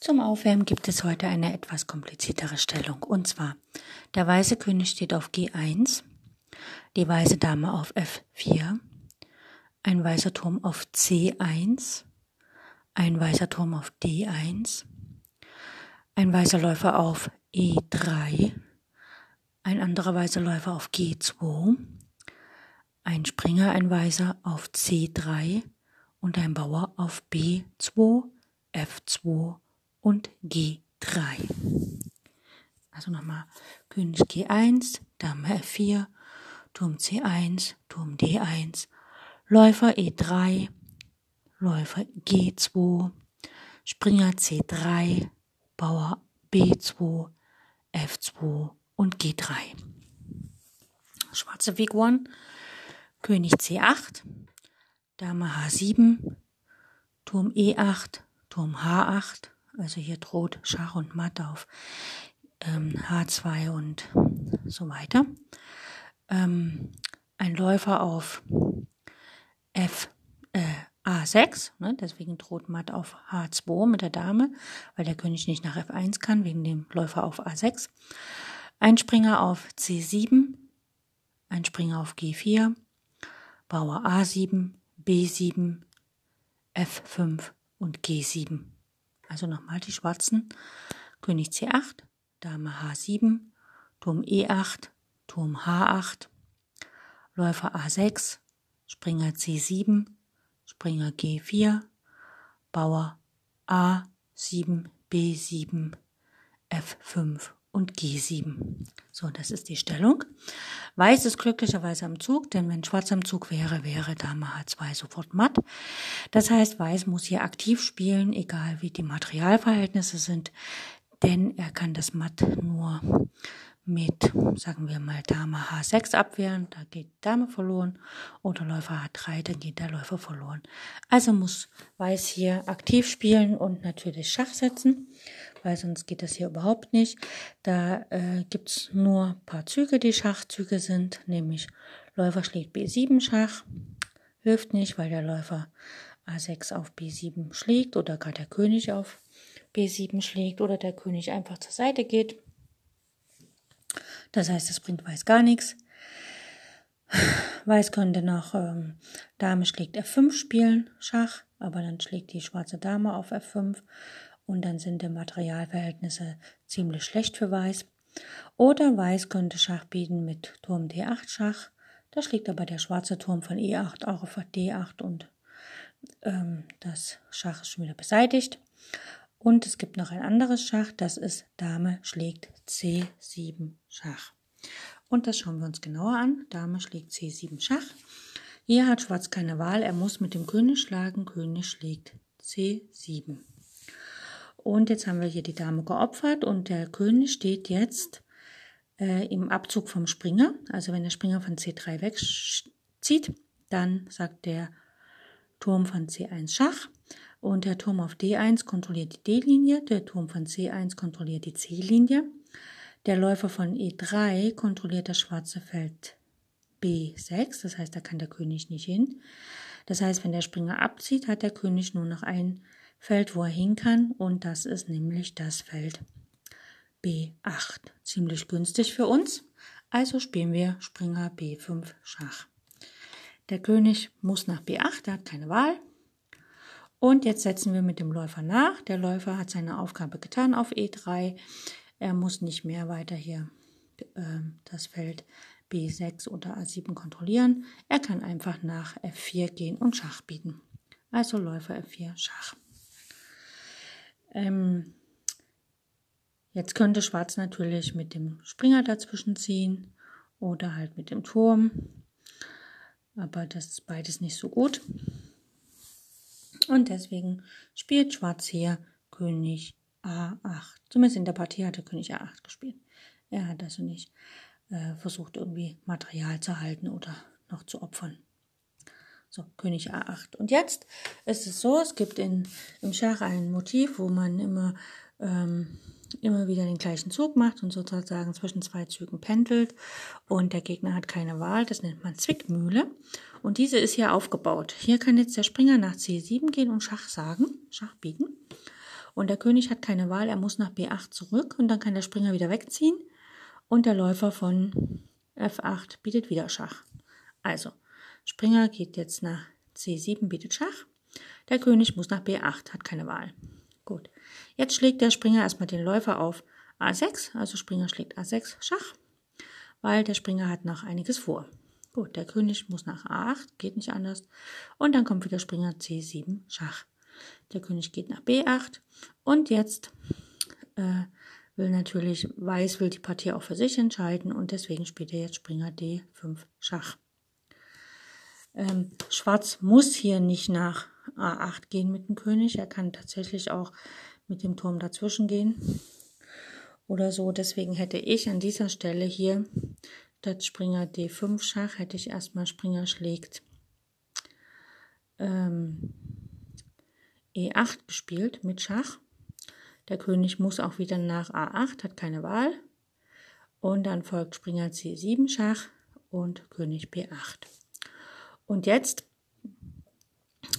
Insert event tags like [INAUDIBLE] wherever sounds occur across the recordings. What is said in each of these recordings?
Zum Aufwärmen gibt es heute eine etwas kompliziertere Stellung. Und zwar, der weiße König steht auf G1, die weiße Dame auf F4, ein weißer Turm auf C1, ein weißer Turm auf D1, ein weißer Läufer auf E3, ein anderer weißer Läufer auf G2, ein Springer, ein weißer auf C3 und ein Bauer auf B2, F2 und G3. Also nochmal König G1, Dame F4, Turm C1, Turm D1, Läufer E3, Läufer G2, Springer C3, Bauer B2, F2 und G3. Schwarze Figuren, König C8, Dame H7, Turm E8, Turm H8, also hier droht Schach und Matt auf ähm, H2 und so weiter. Ähm, ein Läufer auf F, äh, A6, ne, deswegen droht Matt auf H2 mit der Dame, weil der König nicht nach F1 kann, wegen dem Läufer auf A6. Ein Springer auf C7, ein Springer auf G4, Bauer A7, B7, F5 und G7. Also nochmal die schwarzen. König C8, Dame H7, Turm E8, Turm H8, Läufer A6, Springer C7, Springer G4, Bauer A7, B7, F5 und G7. So, das ist die Stellung. Weiß ist glücklicherweise am Zug, denn wenn Schwarz am Zug wäre, wäre Dame H2 sofort matt. Das heißt, Weiß muss hier aktiv spielen, egal wie die Materialverhältnisse sind, denn er kann das Matt nur mit, sagen wir mal, Dame H6 abwehren, da geht Dame verloren, oder Läufer H3, dann geht der Läufer verloren. Also muss Weiß hier aktiv spielen und natürlich Schach setzen, weil sonst geht das hier überhaupt nicht. Da äh, gibt's nur paar Züge, die Schachzüge sind, nämlich Läufer schlägt B7 Schach, hilft nicht, weil der Läufer A6 auf B7 schlägt oder gar der König auf B7 schlägt oder der König einfach zur Seite geht. Das heißt, es bringt Weiß gar nichts. Weiß könnte noch ähm, Dame schlägt F5 spielen, Schach, aber dann schlägt die schwarze Dame auf F5 und dann sind die Materialverhältnisse ziemlich schlecht für Weiß. Oder Weiß könnte Schach bieten mit Turm D8 Schach. Da schlägt aber der schwarze Turm von E8 auch auf D8 und ähm, das Schach ist schon wieder beseitigt. Und es gibt noch ein anderes Schach, das ist Dame schlägt C7 Schach. Und das schauen wir uns genauer an. Dame schlägt C7 Schach. Hier hat Schwarz keine Wahl, er muss mit dem König schlagen. König schlägt C7. Und jetzt haben wir hier die Dame geopfert und der König steht jetzt äh, im Abzug vom Springer. Also wenn der Springer von C3 wegzieht, dann sagt der Turm von C1 Schach. Und der Turm auf D1 kontrolliert die D-Linie, der Turm von C1 kontrolliert die C-Linie. Der Läufer von E3 kontrolliert das schwarze Feld B6, das heißt, da kann der König nicht hin. Das heißt, wenn der Springer abzieht, hat der König nur noch ein Feld, wo er hin kann, und das ist nämlich das Feld B8. Ziemlich günstig für uns. Also spielen wir Springer B5 Schach. Der König muss nach B8, er hat keine Wahl. Und jetzt setzen wir mit dem Läufer nach. Der Läufer hat seine Aufgabe getan auf E3. Er muss nicht mehr weiter hier äh, das Feld B6 oder A7 kontrollieren. Er kann einfach nach F4 gehen und Schach bieten. Also Läufer F4 Schach. Ähm, jetzt könnte Schwarz natürlich mit dem Springer dazwischen ziehen oder halt mit dem Turm. Aber das ist beides nicht so gut. Und deswegen spielt Schwarz hier König A8. Zumindest in der Partie hat er König A8 gespielt. Er hat also nicht äh, versucht, irgendwie Material zu halten oder noch zu opfern. So, König A8. Und jetzt ist es so, es gibt in, im Schach ein Motiv, wo man immer, ähm, immer wieder den gleichen Zug macht und sozusagen zwischen zwei Zügen pendelt. Und der Gegner hat keine Wahl, das nennt man Zwickmühle. Und diese ist hier aufgebaut. Hier kann jetzt der Springer nach C7 gehen und Schach sagen, Schach bieten. Und der König hat keine Wahl, er muss nach B8 zurück und dann kann der Springer wieder wegziehen. Und der Läufer von F8 bietet wieder Schach. Also, Springer geht jetzt nach C7, bietet Schach. Der König muss nach B8, hat keine Wahl. Gut. Jetzt schlägt der Springer erstmal den Läufer auf A6, also Springer schlägt A6 Schach, weil der Springer hat noch einiges vor. Gut, der König muss nach A8, geht nicht anders. Und dann kommt wieder Springer C7 Schach. Der König geht nach B8 und jetzt äh, will natürlich Weiß will die Partie auch für sich entscheiden und deswegen spielt er jetzt Springer D5 Schach. Ähm, Schwarz muss hier nicht nach A8 gehen mit dem König. Er kann tatsächlich auch mit dem Turm dazwischen gehen oder so. Deswegen hätte ich an dieser Stelle hier statt Springer D5 Schach, hätte ich erstmal Springer schlägt ähm, E8 gespielt mit Schach. Der König muss auch wieder nach A8, hat keine Wahl. Und dann folgt Springer C7 Schach und König B8. Und jetzt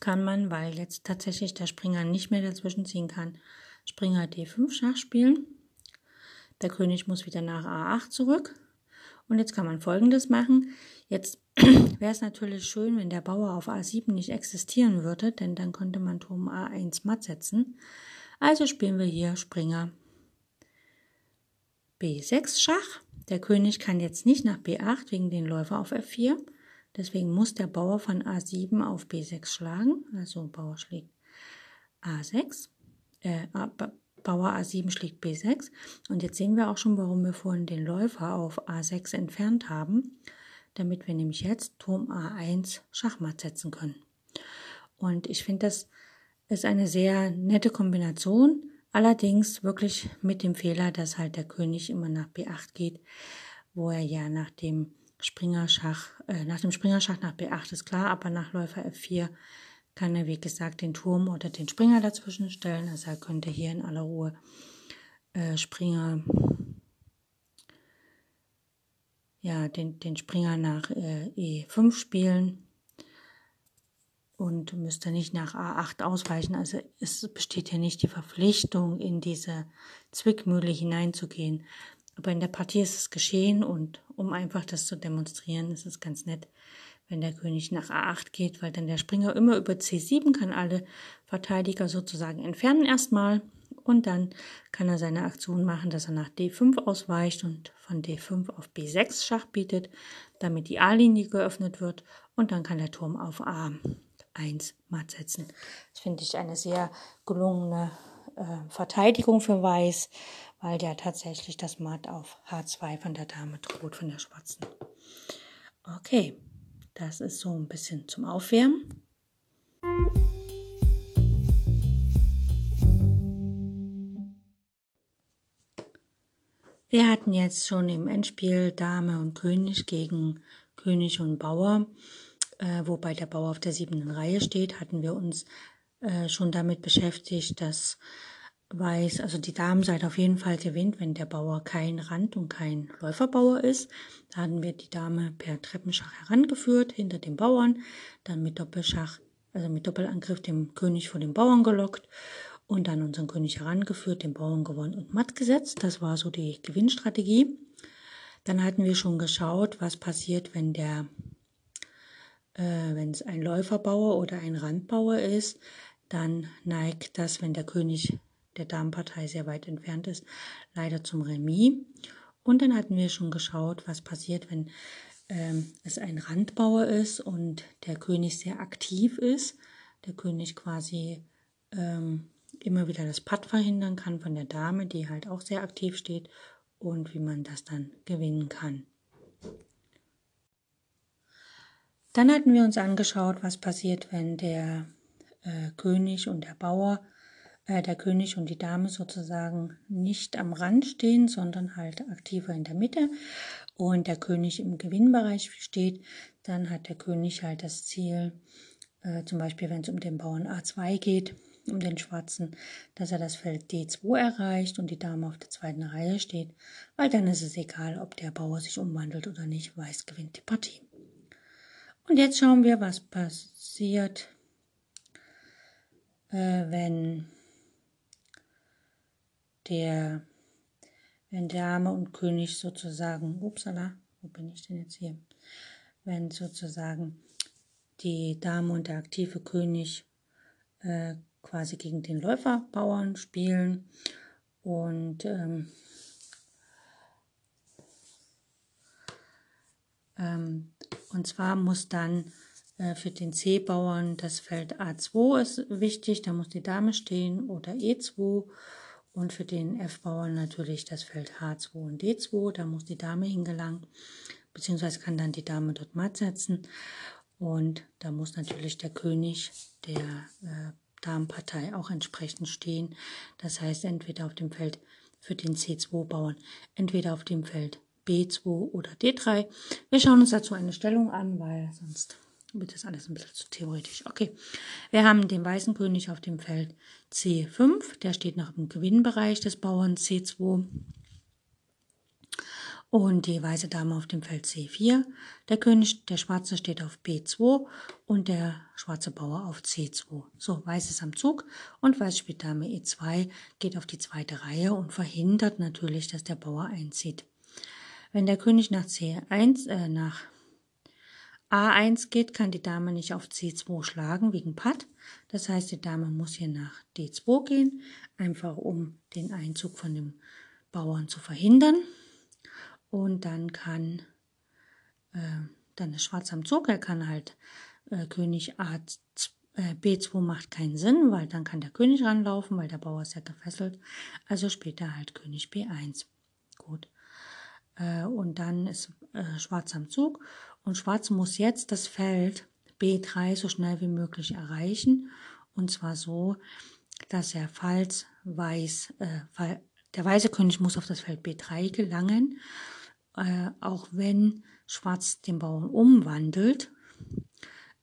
kann man, weil jetzt tatsächlich der Springer nicht mehr dazwischen ziehen kann, Springer D5 Schach spielen. Der König muss wieder nach A8 zurück. Und jetzt kann man folgendes machen. Jetzt [CLEARS THROAT] wäre es natürlich schön, wenn der Bauer auf A7 nicht existieren würde, denn dann könnte man Turm A1 matt setzen. Also spielen wir hier Springer B6 Schach. Der König kann jetzt nicht nach B8 wegen den Läufer auf F4. Deswegen muss der Bauer von A7 auf B6 schlagen. Also Bauer schlägt A6. Äh, Bauer A7 schlägt B6. Und jetzt sehen wir auch schon, warum wir vorhin den Läufer auf A6 entfernt haben. Damit wir nämlich jetzt Turm A1 Schachmatt setzen können. Und ich finde, das ist eine sehr nette Kombination. Allerdings wirklich mit dem Fehler, dass halt der König immer nach B8 geht, wo er ja nach dem Springerschach, äh, nach dem Springerschach nach B8 ist klar, aber nach Läufer F4 kann er, wie gesagt, den Turm oder den Springer dazwischen stellen. Also er könnte hier in aller Ruhe äh, Springer, ja, den, den Springer nach äh, E5 spielen und müsste nicht nach A8 ausweichen. Also es besteht hier nicht die Verpflichtung, in diese Zwickmühle hineinzugehen. Aber in der Partie ist es geschehen und um einfach das zu demonstrieren, ist es ganz nett, wenn der König nach A8 geht, weil dann der Springer immer über C7 kann alle Verteidiger sozusagen entfernen erstmal und dann kann er seine Aktion machen, dass er nach D5 ausweicht und von D5 auf B6 Schach bietet, damit die A-Linie geöffnet wird und dann kann der Turm auf A1 matt setzen. Das finde ich eine sehr gelungene äh, Verteidigung für Weiß, weil der tatsächlich das Matt auf H2 von der Dame droht, von der Schwarzen. Okay, das ist so ein bisschen zum Aufwärmen. Wir hatten jetzt schon im Endspiel Dame und König gegen König und Bauer, äh, wobei der Bauer auf der siebten Reihe steht, hatten wir uns äh, schon damit beschäftigt, dass weiß, also die Damenseite auf jeden Fall gewinnt, wenn der Bauer kein Rand- und kein Läuferbauer ist. Da hatten wir die Dame per Treppenschach herangeführt, hinter dem Bauern, dann mit Doppelschach, also mit Doppelangriff dem König vor dem Bauern gelockt und dann unseren König herangeführt, den Bauern gewonnen und matt gesetzt. Das war so die Gewinnstrategie. Dann hatten wir schon geschaut, was passiert, wenn der, äh, wenn es ein Läuferbauer oder ein Randbauer ist, dann neigt das, wenn der König der Damenpartei sehr weit entfernt ist, leider zum Remis. Und dann hatten wir schon geschaut, was passiert, wenn ähm, es ein Randbauer ist und der König sehr aktiv ist. Der König quasi ähm, immer wieder das Patt verhindern kann von der Dame, die halt auch sehr aktiv steht und wie man das dann gewinnen kann. Dann hatten wir uns angeschaut, was passiert, wenn der äh, König und der Bauer, äh, der König und die Dame sozusagen nicht am Rand stehen, sondern halt aktiver in der Mitte und der König im Gewinnbereich steht, dann hat der König halt das Ziel, äh, zum Beispiel wenn es um den Bauern A2 geht, um den Schwarzen, dass er das Feld D2 erreicht und die Dame auf der zweiten Reihe steht, weil dann ist es egal, ob der Bauer sich umwandelt oder nicht, Weiß gewinnt die Partie. Und jetzt schauen wir, was passiert, äh, wenn der, wenn Dame und König sozusagen, upsala, wo bin ich denn jetzt hier? Wenn sozusagen die Dame und der aktive König äh, quasi gegen den Läuferbauern spielen und ähm, ähm, und zwar muss dann äh, für den C-Bauern das Feld A2 ist wichtig, da muss die Dame stehen oder E2 und für den F-Bauern natürlich das Feld H2 und D2, da muss die Dame hingelangen, beziehungsweise kann dann die Dame dort matt setzen und da muss natürlich der König der äh, Damenpartei auch entsprechend stehen. Das heißt, entweder auf dem Feld für den C2-Bauern, entweder auf dem Feld B2 oder D3. Wir schauen uns dazu eine Stellung an, weil sonst wird das alles ein bisschen zu theoretisch. Okay, wir haben den weißen König auf dem Feld C5, der steht noch im Gewinnbereich des Bauern C2 und die weiße Dame auf dem Feld C4. Der König, der Schwarze steht auf B2 und der schwarze Bauer auf C2. So, Weiß ist am Zug und Weiß spielt Dame E2, geht auf die zweite Reihe und verhindert natürlich, dass der Bauer einzieht. Wenn der König nach C1, äh, nach A1 geht, kann die Dame nicht auf C2 schlagen wegen Patt. Das heißt, die Dame muss hier nach D2 gehen, einfach um den Einzug von dem Bauern zu verhindern. Und dann kann, äh, dann ist Schwarz am Zug, er kann halt äh, König A, äh, B2 macht keinen Sinn, weil dann kann der König ranlaufen, weil der Bauer ist ja gefesselt. Also spielt er halt König B1. Gut. Äh, und dann ist äh, Schwarz am Zug und Schwarz muss jetzt das Feld B3 so schnell wie möglich erreichen. Und zwar so, dass er, falls Weiß, äh, der weiße König muss auf das Feld B3 gelangen äh, auch wenn Schwarz den Bauern umwandelt,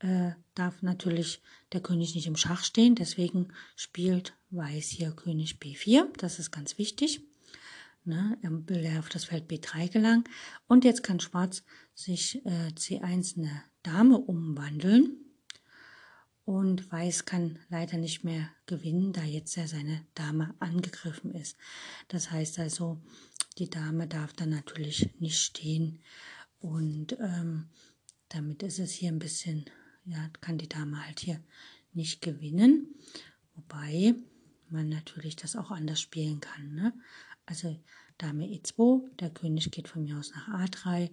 äh, darf natürlich der König nicht im Schach stehen. Deswegen spielt Weiß hier König B4. Das ist ganz wichtig. Ne, er will auf das Feld B3 gelangen. Und jetzt kann Schwarz sich äh, C1 eine Dame umwandeln. Und Weiß kann leider nicht mehr gewinnen, da jetzt ja seine Dame angegriffen ist. Das heißt also, die Dame darf dann natürlich nicht stehen und ähm, damit ist es hier ein bisschen, ja, kann die Dame halt hier nicht gewinnen. Wobei man natürlich das auch anders spielen kann. Ne? Also Dame E2, der König geht von mir aus nach A3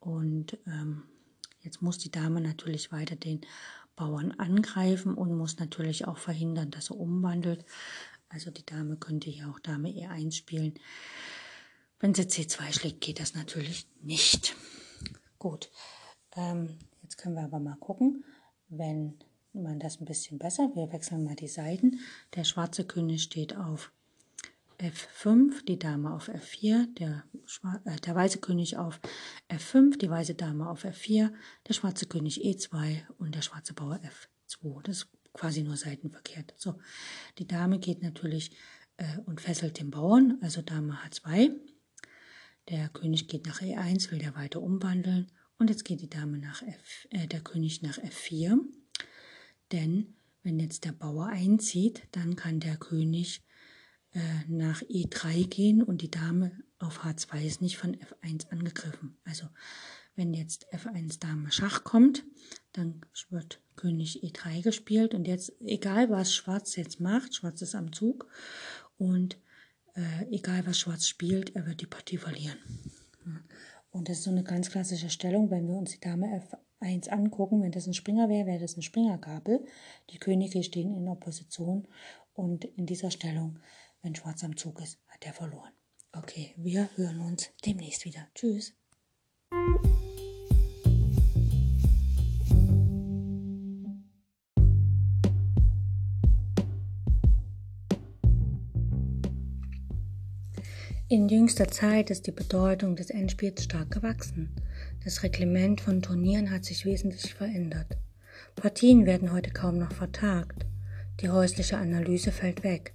und ähm, jetzt muss die Dame natürlich weiter den Bauern angreifen und muss natürlich auch verhindern, dass er umwandelt. Also die Dame könnte hier auch Dame E1 spielen. Wenn sie C2 schlägt, geht das natürlich nicht. Gut, ähm, jetzt können wir aber mal gucken, wenn man das ein bisschen besser, wir wechseln mal die Seiten. Der schwarze König steht auf F5, die Dame auf F4, der, äh, der weiße König auf F5, die weiße Dame auf F4, der schwarze König E2 und der schwarze Bauer F2. Das ist quasi nur seitenverkehrt. So, die Dame geht natürlich äh, und fesselt den Bauern, also Dame H2. Der König geht nach E1, will der weiter umwandeln. Und jetzt geht die Dame nach F, äh, der König nach F4. Denn wenn jetzt der Bauer einzieht, dann kann der König äh, nach E3 gehen und die Dame auf H2 ist nicht von F1 angegriffen. Also wenn jetzt F1 Dame Schach kommt, dann wird König E3 gespielt und jetzt, egal was Schwarz jetzt macht, Schwarz ist am Zug und äh, egal was Schwarz spielt, er wird die Partie verlieren. Und das ist so eine ganz klassische Stellung, wenn wir uns die Dame F1 angucken. Wenn das ein Springer wäre, wäre das ein Springergabel. Die Könige stehen in Opposition und in dieser Stellung, wenn Schwarz am Zug ist, hat er verloren. Okay, wir hören uns demnächst wieder. Tschüss. In jüngster Zeit ist die Bedeutung des Endspiels stark gewachsen. Das Reglement von Turnieren hat sich wesentlich verändert. Partien werden heute kaum noch vertagt. Die häusliche Analyse fällt weg.